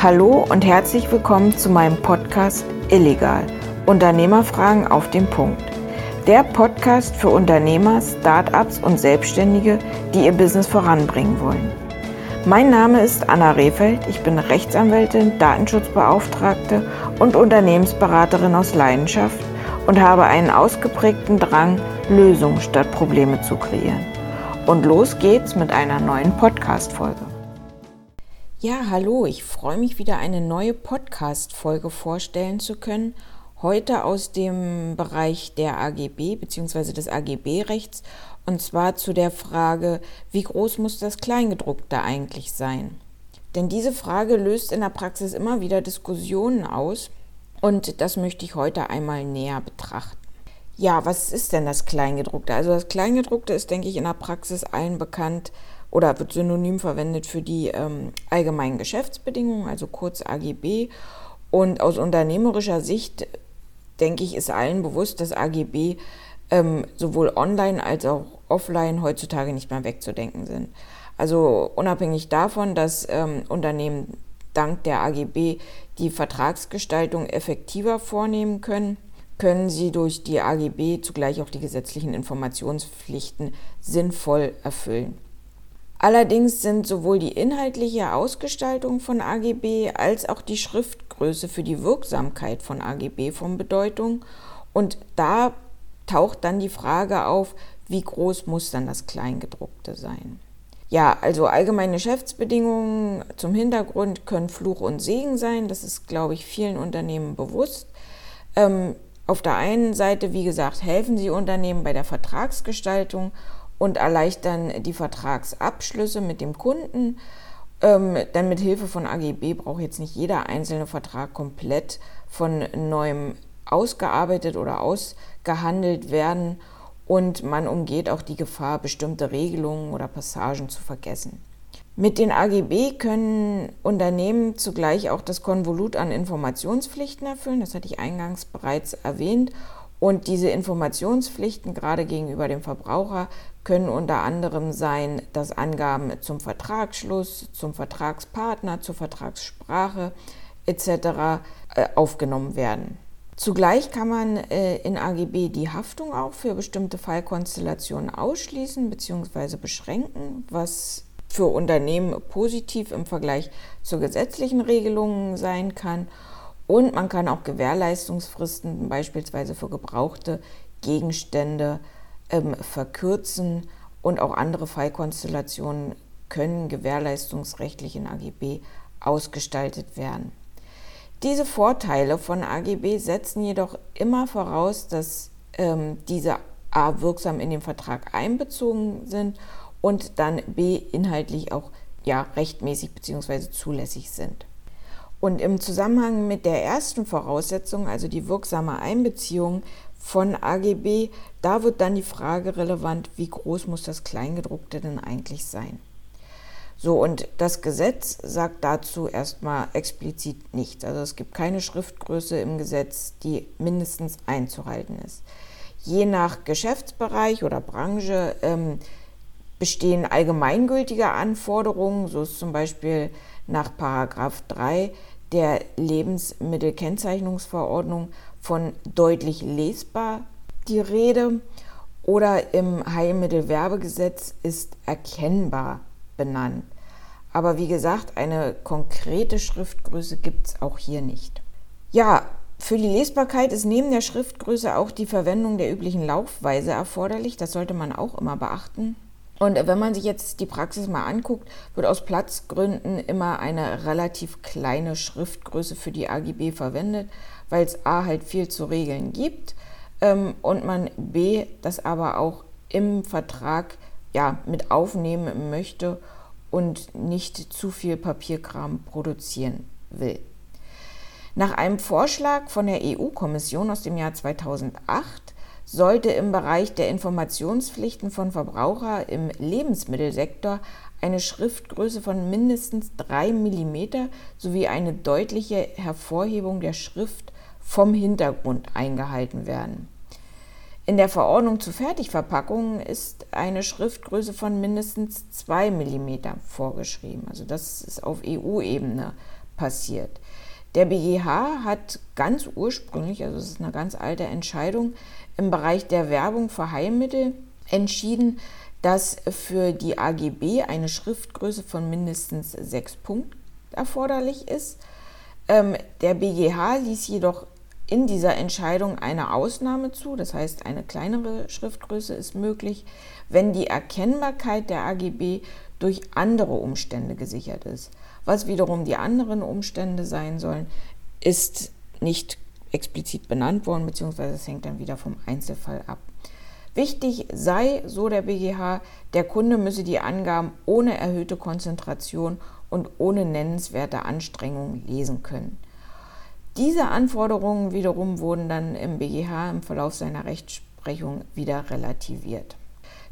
Hallo und herzlich willkommen zu meinem Podcast Illegal. Unternehmerfragen auf den Punkt. Der Podcast für Unternehmer, Startups und Selbstständige, die ihr Business voranbringen wollen. Mein Name ist Anna Rehfeld. Ich bin Rechtsanwältin, Datenschutzbeauftragte und Unternehmensberaterin aus Leidenschaft und habe einen ausgeprägten Drang, Lösungen statt Probleme zu kreieren. Und los geht's mit einer neuen Podcast-Folge. Ja, hallo, ich freue mich wieder eine neue Podcast-Folge vorstellen zu können. Heute aus dem Bereich der AGB bzw. des AGB-Rechts und zwar zu der Frage, wie groß muss das Kleingedruckte eigentlich sein? Denn diese Frage löst in der Praxis immer wieder Diskussionen aus und das möchte ich heute einmal näher betrachten. Ja, was ist denn das Kleingedruckte? Also das Kleingedruckte ist, denke ich, in der Praxis allen bekannt oder wird synonym verwendet für die ähm, allgemeinen Geschäftsbedingungen, also kurz AGB. Und aus unternehmerischer Sicht, denke ich, ist allen bewusst, dass AGB ähm, sowohl online als auch offline heutzutage nicht mehr wegzudenken sind. Also unabhängig davon, dass ähm, Unternehmen dank der AGB die Vertragsgestaltung effektiver vornehmen können, können sie durch die AGB zugleich auch die gesetzlichen Informationspflichten sinnvoll erfüllen. Allerdings sind sowohl die inhaltliche Ausgestaltung von AGB als auch die Schriftgröße für die Wirksamkeit von AGB von Bedeutung und da taucht dann die Frage auf, wie groß muss dann das Kleingedruckte sein. Ja, also allgemeine Geschäftsbedingungen zum Hintergrund können Fluch und Segen sein. Das ist, glaube ich, vielen Unternehmen bewusst. Ähm, auf der einen Seite, wie gesagt, helfen sie Unternehmen bei der Vertragsgestaltung und erleichtern die Vertragsabschlüsse mit dem Kunden. Ähm, denn mit Hilfe von AGB braucht jetzt nicht jeder einzelne Vertrag komplett von neuem ausgearbeitet oder ausgehandelt werden und man umgeht auch die Gefahr, bestimmte Regelungen oder Passagen zu vergessen. Mit den AGB können Unternehmen zugleich auch das Konvolut an Informationspflichten erfüllen, das hatte ich eingangs bereits erwähnt. Und diese Informationspflichten gerade gegenüber dem Verbraucher können unter anderem sein, dass Angaben zum Vertragsschluss, zum Vertragspartner, zur Vertragssprache etc. Äh, aufgenommen werden. Zugleich kann man äh, in AGB die Haftung auch für bestimmte Fallkonstellationen ausschließen bzw. beschränken, was für Unternehmen positiv im Vergleich zur gesetzlichen Regelung sein kann. Und man kann auch Gewährleistungsfristen beispielsweise für gebrauchte Gegenstände ähm, verkürzen und auch andere Fallkonstellationen können gewährleistungsrechtlich in AGB ausgestaltet werden. Diese Vorteile von AGB setzen jedoch immer voraus, dass ähm, diese A wirksam in den Vertrag einbezogen sind und dann B inhaltlich auch ja, rechtmäßig bzw. zulässig sind. Und im Zusammenhang mit der ersten Voraussetzung, also die wirksame Einbeziehung von AGB, da wird dann die Frage relevant, wie groß muss das Kleingedruckte denn eigentlich sein? So, und das Gesetz sagt dazu erstmal explizit nichts. Also es gibt keine Schriftgröße im Gesetz, die mindestens einzuhalten ist. Je nach Geschäftsbereich oder Branche ähm, bestehen allgemeingültige Anforderungen. So ist zum Beispiel nach Paragraph 3 der Lebensmittelkennzeichnungsverordnung von deutlich lesbar die Rede. Oder im Heilmittelwerbegesetz ist erkennbar benannt. Aber wie gesagt, eine konkrete Schriftgröße gibt es auch hier nicht. Ja, für die Lesbarkeit ist neben der Schriftgröße auch die Verwendung der üblichen Laufweise erforderlich. Das sollte man auch immer beachten. Und wenn man sich jetzt die Praxis mal anguckt, wird aus Platzgründen immer eine relativ kleine Schriftgröße für die AGB verwendet, weil es A halt viel zu regeln gibt ähm, und man B das aber auch im Vertrag ja, mit aufnehmen möchte und nicht zu viel Papierkram produzieren will. Nach einem Vorschlag von der EU-Kommission aus dem Jahr 2008 sollte im Bereich der Informationspflichten von Verbrauchern im Lebensmittelsektor eine Schriftgröße von mindestens 3 mm sowie eine deutliche Hervorhebung der Schrift vom Hintergrund eingehalten werden. In der Verordnung zu Fertigverpackungen ist eine Schriftgröße von mindestens 2 mm vorgeschrieben. Also das ist auf EU-Ebene passiert. Der BGH hat ganz ursprünglich, also es ist eine ganz alte Entscheidung, im Bereich der Werbung für Heilmittel entschieden, dass für die AGB eine Schriftgröße von mindestens sechs Punkten erforderlich ist. Ähm, der BGH ließ jedoch in dieser Entscheidung eine Ausnahme zu, das heißt eine kleinere Schriftgröße ist möglich, wenn die Erkennbarkeit der AGB durch andere Umstände gesichert ist. Was wiederum die anderen Umstände sein sollen, ist nicht explizit benannt worden, beziehungsweise es hängt dann wieder vom Einzelfall ab. Wichtig sei, so der BGH, der Kunde müsse die Angaben ohne erhöhte Konzentration und ohne nennenswerte Anstrengung lesen können. Diese Anforderungen wiederum wurden dann im BGH im Verlauf seiner Rechtsprechung wieder relativiert.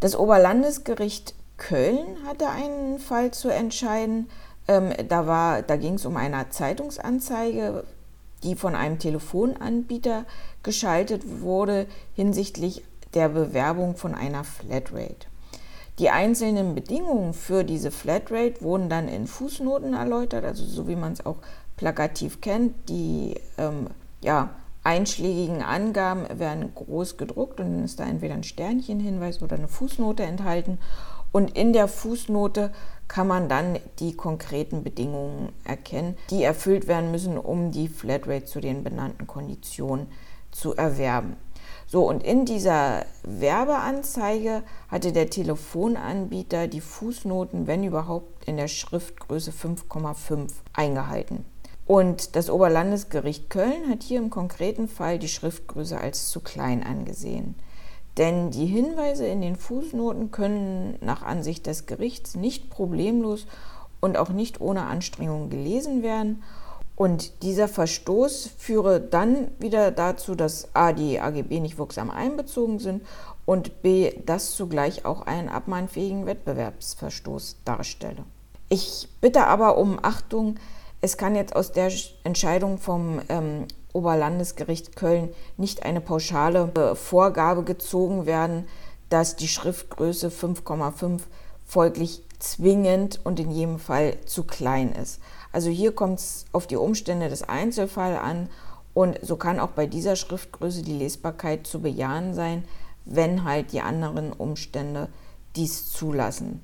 Das Oberlandesgericht Köln hatte einen Fall zu entscheiden. Ähm, da da ging es um eine Zeitungsanzeige, die von einem Telefonanbieter geschaltet wurde hinsichtlich der Bewerbung von einer Flatrate. Die einzelnen Bedingungen für diese Flatrate wurden dann in Fußnoten erläutert, also so wie man es auch plakativ kennt. Die ähm, ja, einschlägigen Angaben werden groß gedruckt und dann ist da entweder ein Sternchenhinweis oder eine Fußnote enthalten. Und in der Fußnote kann man dann die konkreten Bedingungen erkennen, die erfüllt werden müssen, um die Flatrate zu den benannten Konditionen zu erwerben. So, und in dieser Werbeanzeige hatte der Telefonanbieter die Fußnoten, wenn überhaupt, in der Schriftgröße 5,5 eingehalten. Und das Oberlandesgericht Köln hat hier im konkreten Fall die Schriftgröße als zu klein angesehen. Denn die Hinweise in den Fußnoten können nach Ansicht des Gerichts nicht problemlos und auch nicht ohne Anstrengung gelesen werden. Und dieser Verstoß führe dann wieder dazu, dass a. die AGB nicht wirksam einbezogen sind und b. das zugleich auch einen abmahnfähigen Wettbewerbsverstoß darstelle. Ich bitte aber um Achtung, es kann jetzt aus der Entscheidung vom ähm, Oberlandesgericht Köln nicht eine pauschale äh, Vorgabe gezogen werden, dass die Schriftgröße 5,5 folglich zwingend und in jedem Fall zu klein ist. Also hier kommt es auf die Umstände des Einzelfalls an und so kann auch bei dieser Schriftgröße die Lesbarkeit zu bejahen sein, wenn halt die anderen Umstände dies zulassen.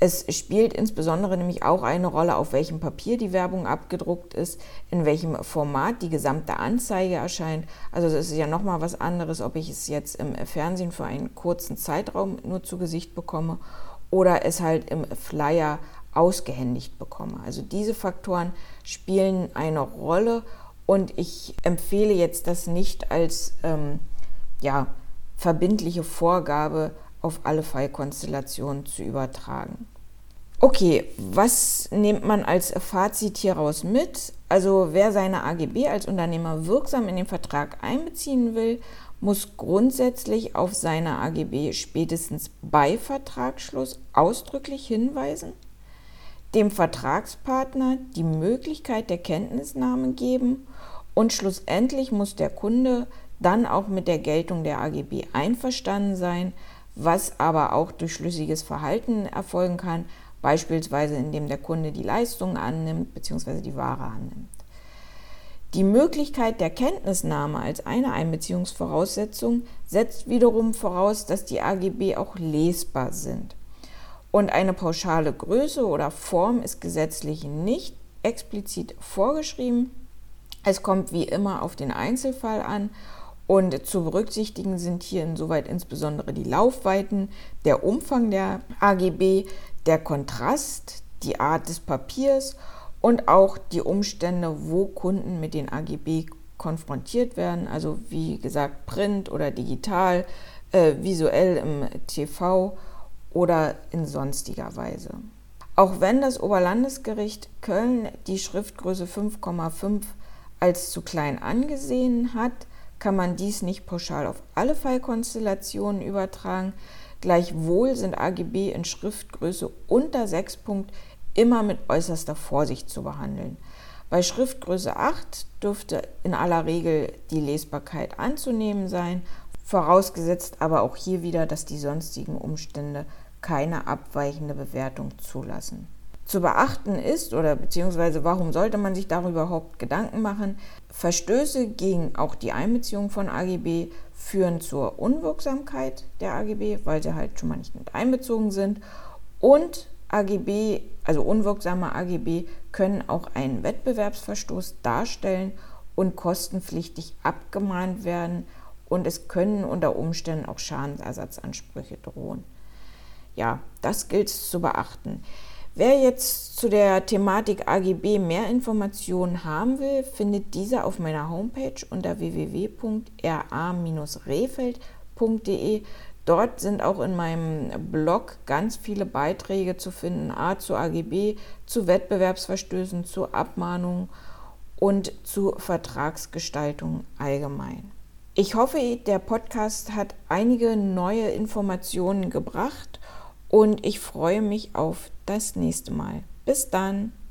Es spielt insbesondere nämlich auch eine Rolle, auf welchem Papier die Werbung abgedruckt ist, in welchem Format die gesamte Anzeige erscheint. Also es ist ja nochmal was anderes, ob ich es jetzt im Fernsehen für einen kurzen Zeitraum nur zu Gesicht bekomme oder es halt im Flyer ausgehändigt bekomme. Also diese Faktoren spielen eine Rolle und ich empfehle jetzt das nicht als ähm, ja, verbindliche Vorgabe auf alle Fallkonstellationen zu übertragen. Okay, was nimmt man als Fazit hieraus mit? Also wer seine AGB als Unternehmer wirksam in den Vertrag einbeziehen will, muss grundsätzlich auf seine AGB spätestens bei Vertragsschluss ausdrücklich hinweisen, dem Vertragspartner die Möglichkeit der Kenntnisnahme geben und schlussendlich muss der Kunde dann auch mit der Geltung der AGB einverstanden sein, was aber auch durch schlüssiges Verhalten erfolgen kann, beispielsweise indem der Kunde die Leistung annimmt bzw. die Ware annimmt. Die Möglichkeit der Kenntnisnahme als eine Einbeziehungsvoraussetzung setzt wiederum voraus, dass die AGB auch lesbar sind. Und eine pauschale Größe oder Form ist gesetzlich nicht explizit vorgeschrieben. Es kommt wie immer auf den Einzelfall an und zu berücksichtigen sind hier insoweit insbesondere die Laufweiten, der Umfang der AGB, der Kontrast, die Art des Papiers und auch die Umstände, wo Kunden mit den AGB konfrontiert werden, also wie gesagt Print oder digital, äh, visuell im TV oder in sonstiger Weise. Auch wenn das Oberlandesgericht Köln die Schriftgröße 5,5 als zu klein angesehen hat, kann man dies nicht pauschal auf alle Fallkonstellationen übertragen. Gleichwohl sind AGB in Schriftgröße unter 6 Punkt immer mit äußerster Vorsicht zu behandeln. Bei Schriftgröße 8 dürfte in aller Regel die Lesbarkeit anzunehmen sein, vorausgesetzt aber auch hier wieder, dass die sonstigen Umstände keine abweichende Bewertung zulassen. Zu beachten ist oder beziehungsweise warum sollte man sich darüber überhaupt Gedanken machen? Verstöße gegen auch die Einbeziehung von AGB führen zur Unwirksamkeit der AGB, weil sie halt schon mal nicht mit einbezogen sind. Und AGB, also unwirksame AGB, können auch einen Wettbewerbsverstoß darstellen und kostenpflichtig abgemahnt werden. Und es können unter Umständen auch Schadensersatzansprüche drohen. Ja, das gilt zu beachten. Wer jetzt zu der Thematik AGB mehr Informationen haben will, findet diese auf meiner Homepage unter www.ra-rehfeld.de. Dort sind auch in meinem Blog ganz viele Beiträge zu finden, A zu AGB, zu Wettbewerbsverstößen, zu Abmahnungen und zu Vertragsgestaltung allgemein. Ich hoffe, der Podcast hat einige neue Informationen gebracht und ich freue mich auf das nächste Mal. Bis dann.